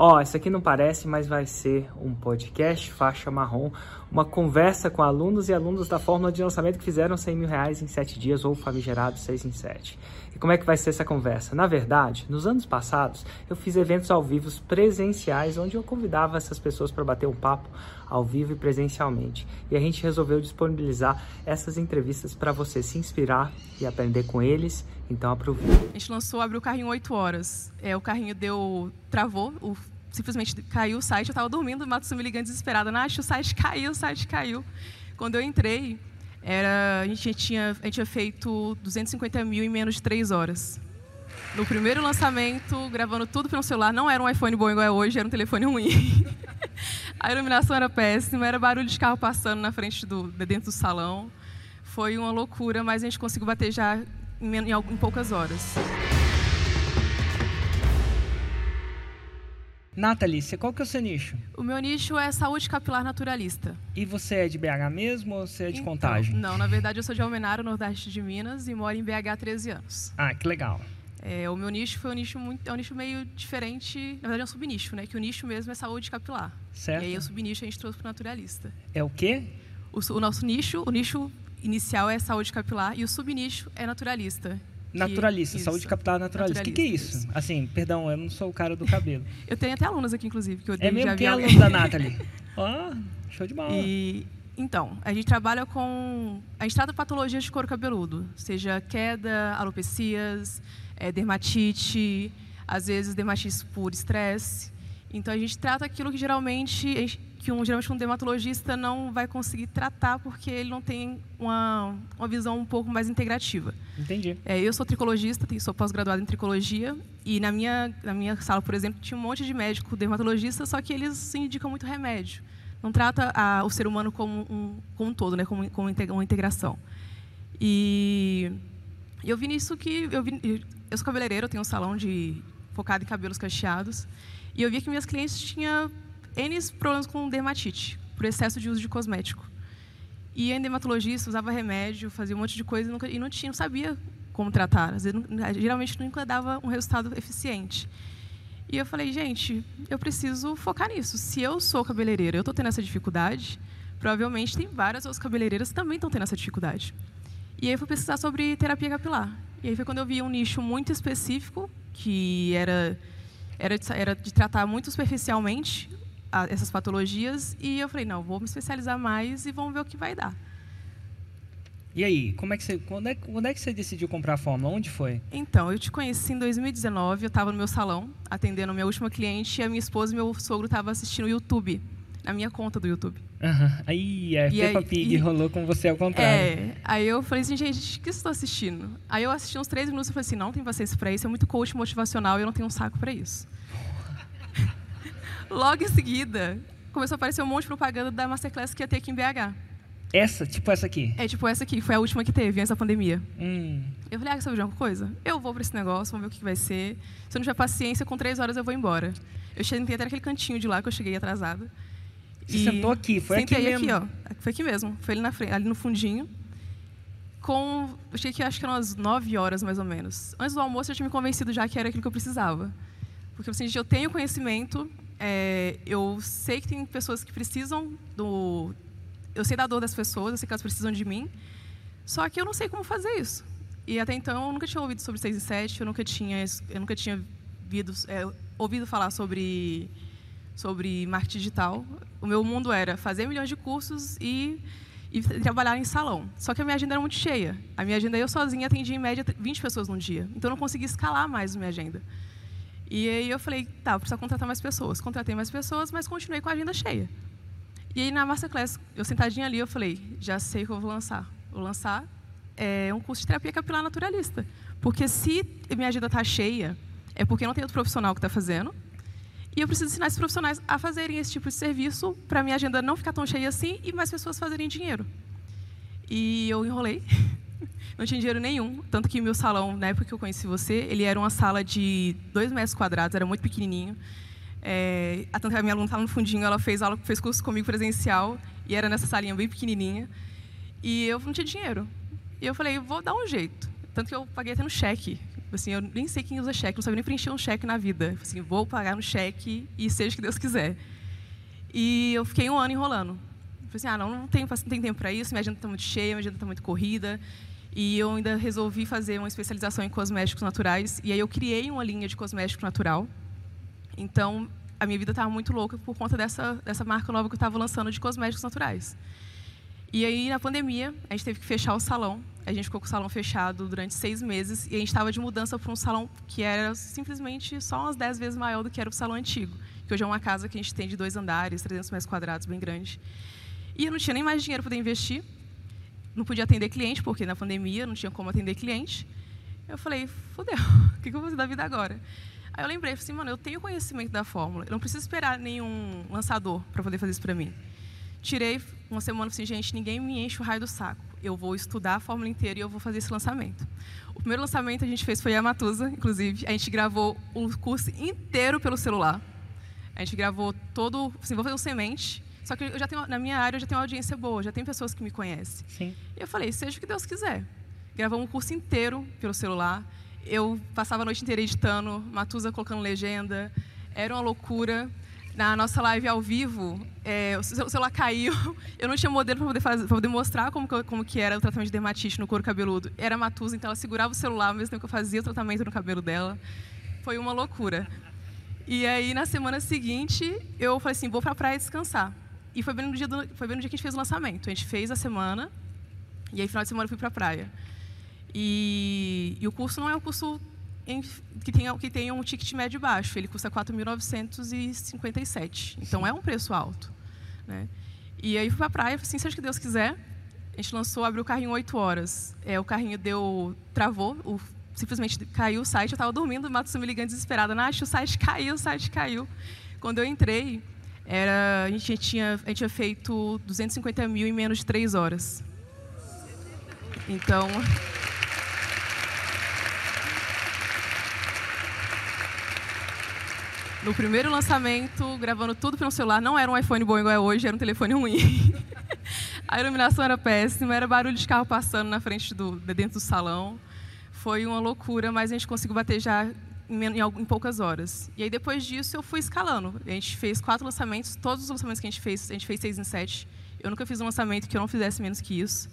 Ó, oh, isso aqui não parece, mas vai ser um podcast faixa marrom, uma conversa com alunos e alunos da fórmula de lançamento que fizeram 100 mil reais em 7 dias ou famigerado 6 em 7. E como é que vai ser essa conversa? Na verdade, nos anos passados, eu fiz eventos ao vivo presenciais, onde eu convidava essas pessoas para bater um papo ao vivo e presencialmente. E a gente resolveu disponibilizar essas entrevistas para você se inspirar e aprender com eles então aproveita. A gente lançou, abriu o carrinho 8 horas. É, o carrinho deu. travou, o, simplesmente caiu o site. Eu estava dormindo, o Matos me ligando desesperada. Nath, o site caiu, o site caiu. Quando eu entrei, era, a, gente tinha, a gente tinha feito 250 mil em menos de 3 horas. No primeiro lançamento, gravando tudo pelo celular, não era um iPhone bom igual é hoje, era um telefone ruim. a iluminação era péssima, era barulho de carro passando na frente do, dentro do salão. Foi uma loucura, mas a gente conseguiu bater já em, em, em poucas horas. Nathalie, qual que é o seu nicho? O meu nicho é saúde capilar naturalista. E você é de BH mesmo ou você é de então, Contagem? Não, na verdade eu sou de Almenara, nordeste de Minas, e moro em BH há 13 anos. Ah, que legal. É, o meu nicho foi um nicho muito, é um nicho meio diferente, na verdade é um subnicho, né? Que o nicho mesmo é saúde capilar. Certo. E aí o subnicho a gente trouxe para o naturalista. É o quê? O, o nosso nicho, o nicho inicial é saúde capilar e o subnicho é naturalista. Naturalista, que, saúde capilar naturalista. O que, que, é isso? isso? Assim, perdão, eu não sou o cara do cabelo. eu tenho até alunos aqui, inclusive, que eu É mesmo que é aluno da Nathalie. Ó, oh, show de bola. E, então, a gente trabalha com... A gente trata patologias de couro cabeludo, seja queda, alopecias, é, dermatite, às vezes dermatite por estresse. Então, a gente trata aquilo que geralmente que um, geralmente um dermatologista não vai conseguir tratar porque ele não tem uma, uma visão um pouco mais integrativa. Entendi. É, eu sou tricologista, sou pós-graduado em tricologia e na minha, na minha sala, por exemplo, tinha um monte de médico dermatologista, só que eles indicam muito remédio. Não trata a, o ser humano como um, como um todo, né, como, como uma integração. E eu vi nisso que... Eu, vi, eu sou cabeleireiro, eu tenho um salão de, focado em cabelos cacheados, e eu vi que minhas clientes tinham N problemas com dermatite, por excesso de uso de cosmético. E a dermatologista usava remédio, fazia um monte de coisa e, nunca, e não, tinha, não sabia como tratar. Vezes, geralmente nunca dava um resultado eficiente. E eu falei, gente, eu preciso focar nisso. Se eu sou cabeleireira, eu estou tendo essa dificuldade, provavelmente tem várias outras cabeleireiras que também estão tendo essa dificuldade. E aí eu fui pesquisar sobre terapia capilar. E aí foi quando eu vi um nicho muito específico, que era, era, de, era de tratar muito superficialmente a, essas patologias e eu falei, não, vou me especializar mais e vamos ver o que vai dar. E aí, como é que você, quando, é, quando é que você decidiu comprar a Fórmula? Onde foi? Então, eu te conheci em 2019, eu estava no meu salão, atendendo a minha última cliente, e a minha esposa e meu sogro estavam assistindo o YouTube, na minha conta do YouTube. Uhum. Aí, a Peppa Pig e, rolou com você ao contrário. É, aí eu falei assim, gente, o que estou assistindo? Aí eu assisti uns três minutos e falei assim, não tem vocês para isso, é muito coach motivacional e eu não tenho um saco para isso. Logo em seguida, começou a aparecer um monte de propaganda da Masterclass que ia ter aqui em BH. Essa? Tipo essa aqui? É, tipo essa aqui. Foi a última que teve, antes da pandemia. Hum. Eu falei, ah, sabe de alguma coisa? Eu vou para esse negócio, vamos ver o que vai ser. Se eu não tiver paciência, com três horas eu vou embora. Eu cheguei até naquele cantinho de lá, que eu cheguei atrasada. Você e sentou aqui? Foi aqui mesmo? aqui, ó. Foi aqui mesmo. Foi ali, na frente, ali no fundinho. Com... Eu cheguei aqui, acho que eram umas nove horas, mais ou menos. Antes do almoço, eu tinha me convencido já que era aquilo que eu precisava. Porque assim, eu tenho conhecimento, é, eu sei que tem pessoas que precisam do. Eu sei da dor das pessoas, eu sei que elas precisam de mim, só que eu não sei como fazer isso. E até então eu nunca tinha ouvido sobre 6 e 7, eu nunca tinha, eu nunca tinha ouvido, é, ouvido falar sobre, sobre marketing digital. O meu mundo era fazer milhões de cursos e, e trabalhar em salão. Só que a minha agenda era muito cheia. A minha agenda eu sozinha atendia em média 20 pessoas num dia. Então eu não conseguia escalar mais a minha agenda. E aí eu falei, tá, eu preciso contratar mais pessoas. Contratei mais pessoas, mas continuei com a agenda cheia. E aí na Masterclass, eu sentadinha ali, eu falei, já sei o que eu vou lançar. Vou lançar é, um curso de terapia capilar naturalista. Porque se minha agenda está cheia, é porque não tem outro profissional que está fazendo. E eu preciso ensinar esses profissionais a fazerem esse tipo de serviço para minha agenda não ficar tão cheia assim e mais pessoas fazerem dinheiro. E eu enrolei. não tinha dinheiro nenhum. Tanto que meu salão, na época que eu conheci você, ele era uma sala de dois metros quadrados, era muito pequenininho. É, tanto que a minha aluna estava no fundinho, ela fez aula, fez curso comigo presencial, e era nessa salinha bem pequenininha. E eu não tinha dinheiro. E eu falei, vou dar um jeito. Tanto que eu paguei até no cheque. Assim, eu nem sei quem usa cheque, não sabia nem preencher um cheque na vida. Assim, vou pagar no cheque e seja o que Deus quiser. E eu fiquei um ano enrolando. Falei assim, ah, não, não tenho, não tenho tempo para isso, minha agenda está muito cheia, minha agenda está muito corrida. E eu ainda resolvi fazer uma especialização em cosméticos naturais. E aí eu criei uma linha de cosmético natural. Então, a minha vida estava muito louca por conta dessa, dessa marca nova que eu estava lançando de cosméticos naturais. E aí, na pandemia, a gente teve que fechar o salão. A gente ficou com o salão fechado durante seis meses. E a gente estava de mudança para um salão que era simplesmente só umas dez vezes maior do que era o salão antigo. Que hoje é uma casa que a gente tem de dois andares, 300 metros quadrados, bem grande. E eu não tinha nem mais dinheiro para poder investir não podia atender cliente, porque na pandemia não tinha como atender cliente. Eu falei, fodeu, o que eu vou fazer da vida agora? Aí eu lembrei, assim, mano, eu tenho conhecimento da fórmula, eu não preciso esperar nenhum lançador para poder fazer isso para mim. Tirei uma semana assim, gente, ninguém me enche o raio do saco. Eu vou estudar a fórmula inteira e eu vou fazer esse lançamento. O primeiro lançamento a gente fez foi a Matusa, inclusive. A gente gravou o curso inteiro pelo celular. A gente gravou todo, assim, vou fazer um semente, só que eu já tenho, na minha área eu já tenho uma audiência boa, já tem pessoas que me conhecem. Sim. E eu falei, seja o que Deus quiser. Gravamos um curso inteiro pelo celular. Eu passava a noite inteira editando, Matusa colocando legenda. Era uma loucura. Na nossa live ao vivo, é, o celular caiu. Eu não tinha modelo para poder, poder mostrar como que, como que era o tratamento de dermatite no couro cabeludo. Era Matusa, então ela segurava o celular ao mesmo tempo que eu fazia o tratamento no cabelo dela. Foi uma loucura. E aí, na semana seguinte, eu falei assim, vou para a praia descansar. E foi bem, no dia do, foi bem no dia que a gente fez o lançamento. A gente fez a semana, e aí, final de semana, eu fui para a praia. E, e, o curso não é um curso em, que, tenha, que tenha um ticket médio baixo. Ele custa 4.957. Então, é um preço alto. Né? E aí, fui para a praia, assim, seja que Deus quiser. A gente lançou, abriu o carrinho 8 horas. É, o carrinho deu, travou, o, simplesmente caiu o site. Eu estava dormindo, o me ligando desesperada. Nath, o site caiu, o site caiu. Quando eu entrei, era, a, gente tinha, a gente tinha feito 250 mil em menos de três horas. Então. No primeiro lançamento, gravando tudo pelo celular, não era um iPhone bom igual é hoje, era um telefone ruim. a iluminação era péssima, era barulho de carro passando na frente do, dentro do salão. Foi uma loucura, mas a gente conseguiu bater já em, poucas horas. E aí, depois disso, eu fui escalando. A gente fez quatro lançamentos, todos os lançamentos que a gente fez, a gente fez seis em sete. Eu nunca fiz um lançamento que eu não fizesse menos que isso.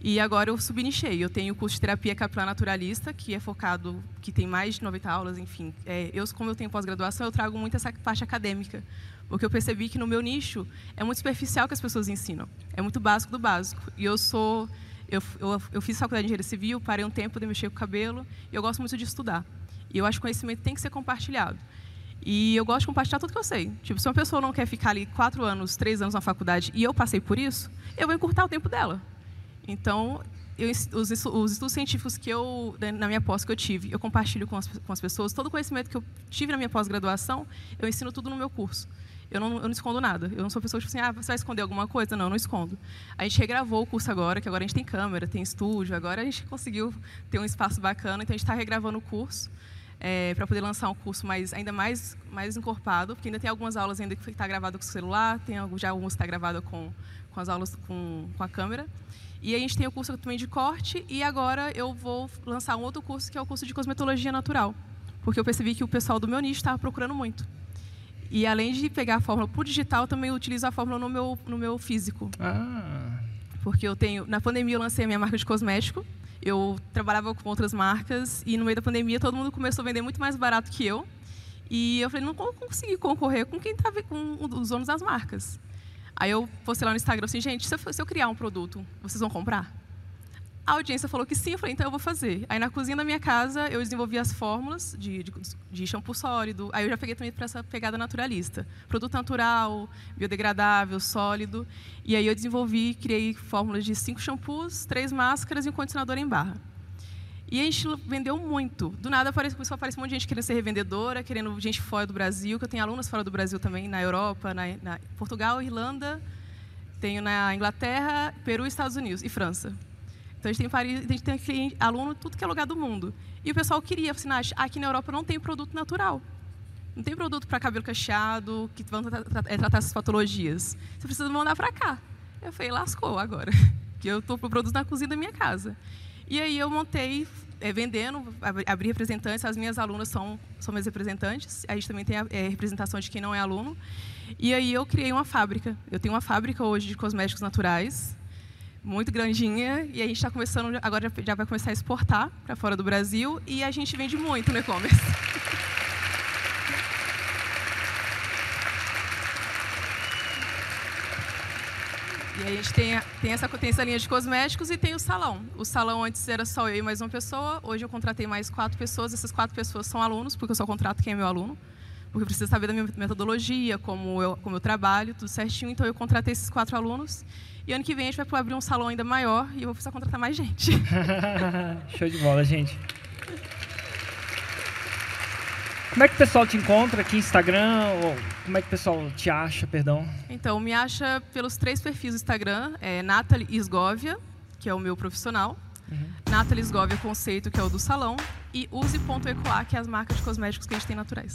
E agora eu subnichei. Eu tenho o curso de terapia capilar naturalista, que é focado, que tem mais de 90 aulas, enfim. É, eu, como eu tenho pós-graduação, eu trago muito essa parte acadêmica. Porque eu percebi que no meu nicho é muito superficial que as pessoas ensinam. É muito básico do básico. E eu sou. Eu, eu, eu fiz faculdade de engenharia civil, parei um tempo de mexer com o cabelo, e eu gosto muito de estudar. E eu acho que o conhecimento tem que ser compartilhado. E eu gosto de compartilhar tudo que eu sei. Tipo, se uma pessoa não quer ficar ali quatro anos, três anos na faculdade e eu passei por isso, eu vou encurtar o tempo dela. Então, eu, os, os, estudos científicos que eu, né, na minha pós que eu tive, eu compartilho com as, com as pessoas. Todo o conhecimento que eu tive na minha pós-graduação, eu ensino tudo no meu curso. Eu não, eu não, escondo nada. Eu não sou pessoa tipo assim, ah, você vai esconder alguma coisa? Não, eu não escondo. A gente regravou o curso agora, que agora a gente tem câmera, tem estúdio, agora a gente conseguiu ter um espaço bacana, então a gente está regravando o curso é, para poder lançar um curso mais, ainda mais, mais encorpado, porque ainda tem algumas aulas ainda que está gravado com o celular, tem já alguns que está gravado com, com as aulas com, com a câmera. E a gente tem o curso também de corte e agora eu vou lançar um outro curso que é o curso de cosmetologia natural, porque eu percebi que o pessoal do meu nicho estava procurando muito. E além de pegar a fórmula por digital, eu também utilizo a fórmula no meu, no meu físico. Ah. Porque eu tenho, na pandemia eu lancei a minha marca de cosmético, eu trabalhava com outras marcas e no meio da pandemia todo mundo começou a vender muito mais barato que eu. E eu falei, não consegui concorrer com quem estava com os donos das marcas. Aí eu postei lá no Instagram assim, gente, se eu, se eu criar um produto, vocês vão comprar? A audiência falou que sim, eu falei, então eu vou fazer. Aí na cozinha da minha casa eu desenvolvi as fórmulas de, de, de shampoo sólido. Aí eu já peguei também para essa pegada naturalista. Produto natural, biodegradável, sólido. E aí eu desenvolvi, criei fórmulas de cinco shampoos, três máscaras e um condicionador em barra. E a gente vendeu muito. Do nada começou a aparecer um monte de gente querendo ser revendedora, querendo gente fora do Brasil, que eu tenho alunos fora do Brasil também, na Europa, na, na Portugal, Irlanda, tenho na Inglaterra, Peru, Estados Unidos e França. Então, a gente tem, a gente tem cliente, aluno tudo que é lugar do mundo. E o pessoal queria, assim, aqui na Europa não tem produto natural. Não tem produto para cabelo cacheado, que vão tratar, é, tratar essas patologias. Você precisa mandar para cá. Eu falei, lascou agora. Que eu estou com o produto na cozinha da minha casa. E aí eu montei é, vendendo, abrir representantes. As minhas alunas são, são minhas representantes. A gente também tem a é, representação de quem não é aluno. E aí eu criei uma fábrica. Eu tenho uma fábrica hoje de cosméticos naturais, muito grandinha, e a gente está começando, agora já vai começar a exportar para fora do Brasil, e a gente vende muito no e-commerce. E a gente tem, tem, essa, tem essa linha de cosméticos e tem o salão. O salão antes era só eu e mais uma pessoa, hoje eu contratei mais quatro pessoas. Essas quatro pessoas são alunos, porque eu só contrato quem é meu aluno. Porque precisa saber da minha metodologia, como eu, como eu trabalho, tudo certinho. Então eu contratei esses quatro alunos. E ano que vem a gente vai abrir um salão ainda maior e eu vou precisar contratar mais gente. Show de bola, gente. Como é que o pessoal te encontra aqui no Instagram? Ou como é que o pessoal te acha, perdão? Então, me acha pelos três perfis do Instagram. É Nathalie Isgovia, que é o meu profissional. Uhum. Nathalie Isgovia Conceito, que é o do salão. E use.ecoa, que é as marcas de cosméticos que a gente tem naturais.